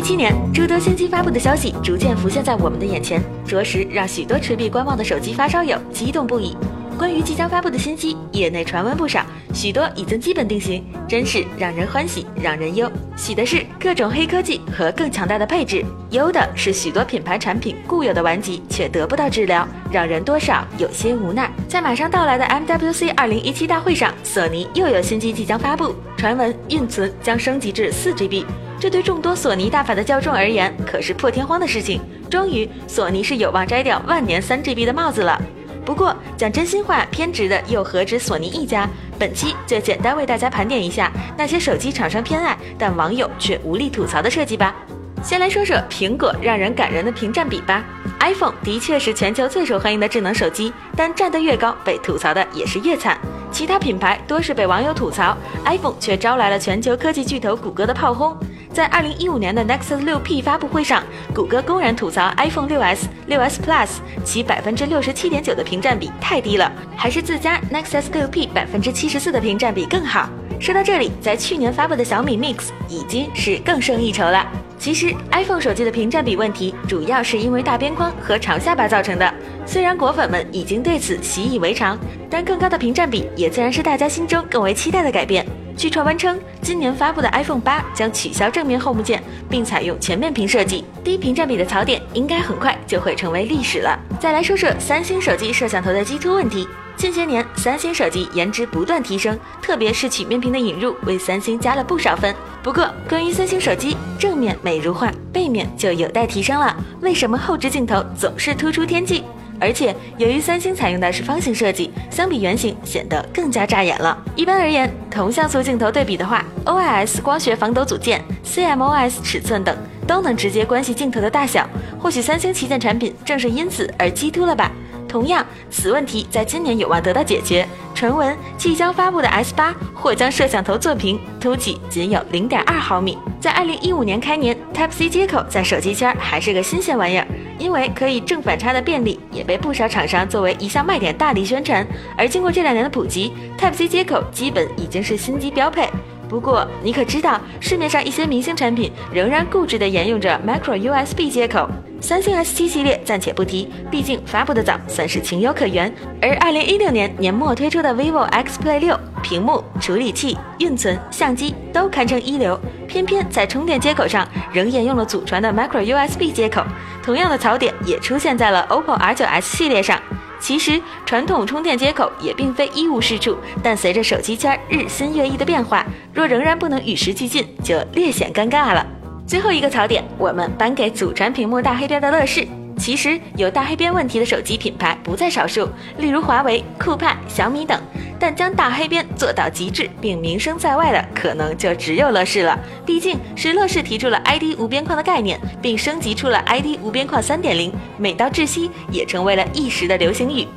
一七年，诸多新机发布的消息逐渐浮现在我们的眼前，着实让许多持币观望的手机发烧友激动不已。关于即将发布的新机，业内传闻不少，许多已经基本定型，真是让人欢喜让人忧。喜的是各种黑科技和更强大的配置，忧的是许多品牌产品固有的顽疾却得不到治疗，让人多少有些无奈。在马上到来的 MWC 二零一七大会上，索尼又有新机即将发布，传闻运存将升级至四 GB，这对众多索尼大法的教众而言可是破天荒的事情。终于，索尼是有望摘掉万年三 GB 的帽子了。不过讲真心话，偏执的又何止索尼一家？本期就简单为大家盘点一下那些手机厂商偏爱但网友却无力吐槽的设计吧。先来说说苹果让人感人的屏占比吧。iPhone 的确是全球最受欢迎的智能手机，但站得越高，被吐槽的也是越惨。其他品牌多是被网友吐槽，iPhone 却招来了全球科技巨头谷歌的炮轰。在二零一五年的 Nexus 六 P 发布会上，谷歌公然吐槽 iPhone 六 S、六 S Plus 其百分之六十七点九的屏占比太低了，还是自家 Nexus 六 P 百分之七十四的屏占比更好。说到这里，在去年发布的小米 Mix 已经是更胜一筹了。其实 iPhone 手机的屏占比问题，主要是因为大边框和长下巴造成的。虽然果粉们已经对此习以为常，但更高的屏占比也自然是大家心中更为期待的改变。据传闻称，今年发布的 iPhone 八将取消正面 Home 键，并采用全面屏设计，低屏占比的槽点应该很快就会成为历史了。再来说说三星手机摄像头的基突问题。近些年，三星手机颜值不断提升，特别是曲面屏的引入，为三星加了不少分。不过，关于三星手机正面美如画，背面就有待提升了。为什么后置镜头总是突出天际？而且，由于三星采用的是方形设计，相比圆形显得更加扎眼了。一般而言，同像素镜头对比的话，OIS 光学防抖组件、CMOS 尺寸等都能直接关系镜头的大小。或许三星旗舰产品正是因此而激突了吧。同样，此问题在今年有望得到解决。传闻即将发布的 S 八或将摄像头做平，凸起仅有零点二毫米。在二零一五年开年，Type C 接口在手机圈还是个新鲜玩意儿，因为可以正反插的便利，也被不少厂商作为一项卖点大力宣传。而经过这两年的普及，Type C 接口基本已经是新机标配。不过，你可知道市面上一些明星产品仍然固执地沿用着 Micro USB 接口？三星 S7 系列暂且不提，毕竟发布的早，算是情有可原。而2016年年末推出的 vivo X Play 6，屏幕、处理器、运存、相机都堪称一流，偏偏在充电接口上仍沿用了祖传的 Micro USB 接口。同样的槽点也出现在了 OPPO R9S 系列上。其实传统充电接口也并非一无是处，但随着手机圈日新月异的变化，若仍然不能与时俱进，就略显尴尬了。最后一个槽点，我们颁给祖传屏幕大黑边的乐视。其实有大黑边问题的手机品牌不在少数，例如华为、酷派、小米等，但将大黑边做到极致并名声在外的，可能就只有乐视了。毕竟是乐视提出了 ID 无边框的概念，并升级出了 ID 无边框3.0，美到窒息也成为了一时的流行语。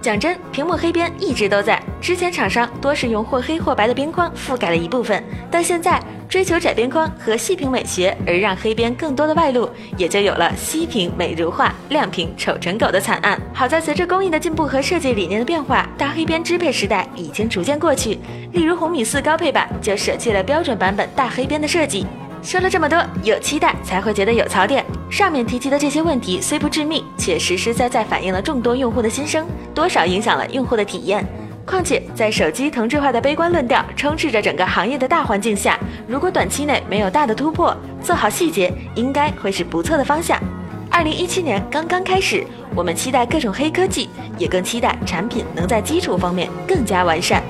讲真，屏幕黑边一直都在，之前厂商多是用或黑或白的边框覆盖了一部分，但现在。追求窄边框和细屏美学，而让黑边更多的外露，也就有了细屏美如画，亮屏丑成狗的惨案。好在随着工艺的进步和设计理念的变化，大黑边支配时代已经逐渐过去。例如红米四高配版就舍弃了标准版本大黑边的设计。说了这么多，有期待才会觉得有槽点。上面提及的这些问题虽不致命，却实实在在反映了众多用户的心声，多少影响了用户的体验。况且，在手机同质化的悲观论调充斥着整个行业的大环境下，如果短期内没有大的突破，做好细节应该会是不错的方向。二零一七年刚刚开始，我们期待各种黑科技，也更期待产品能在基础方面更加完善。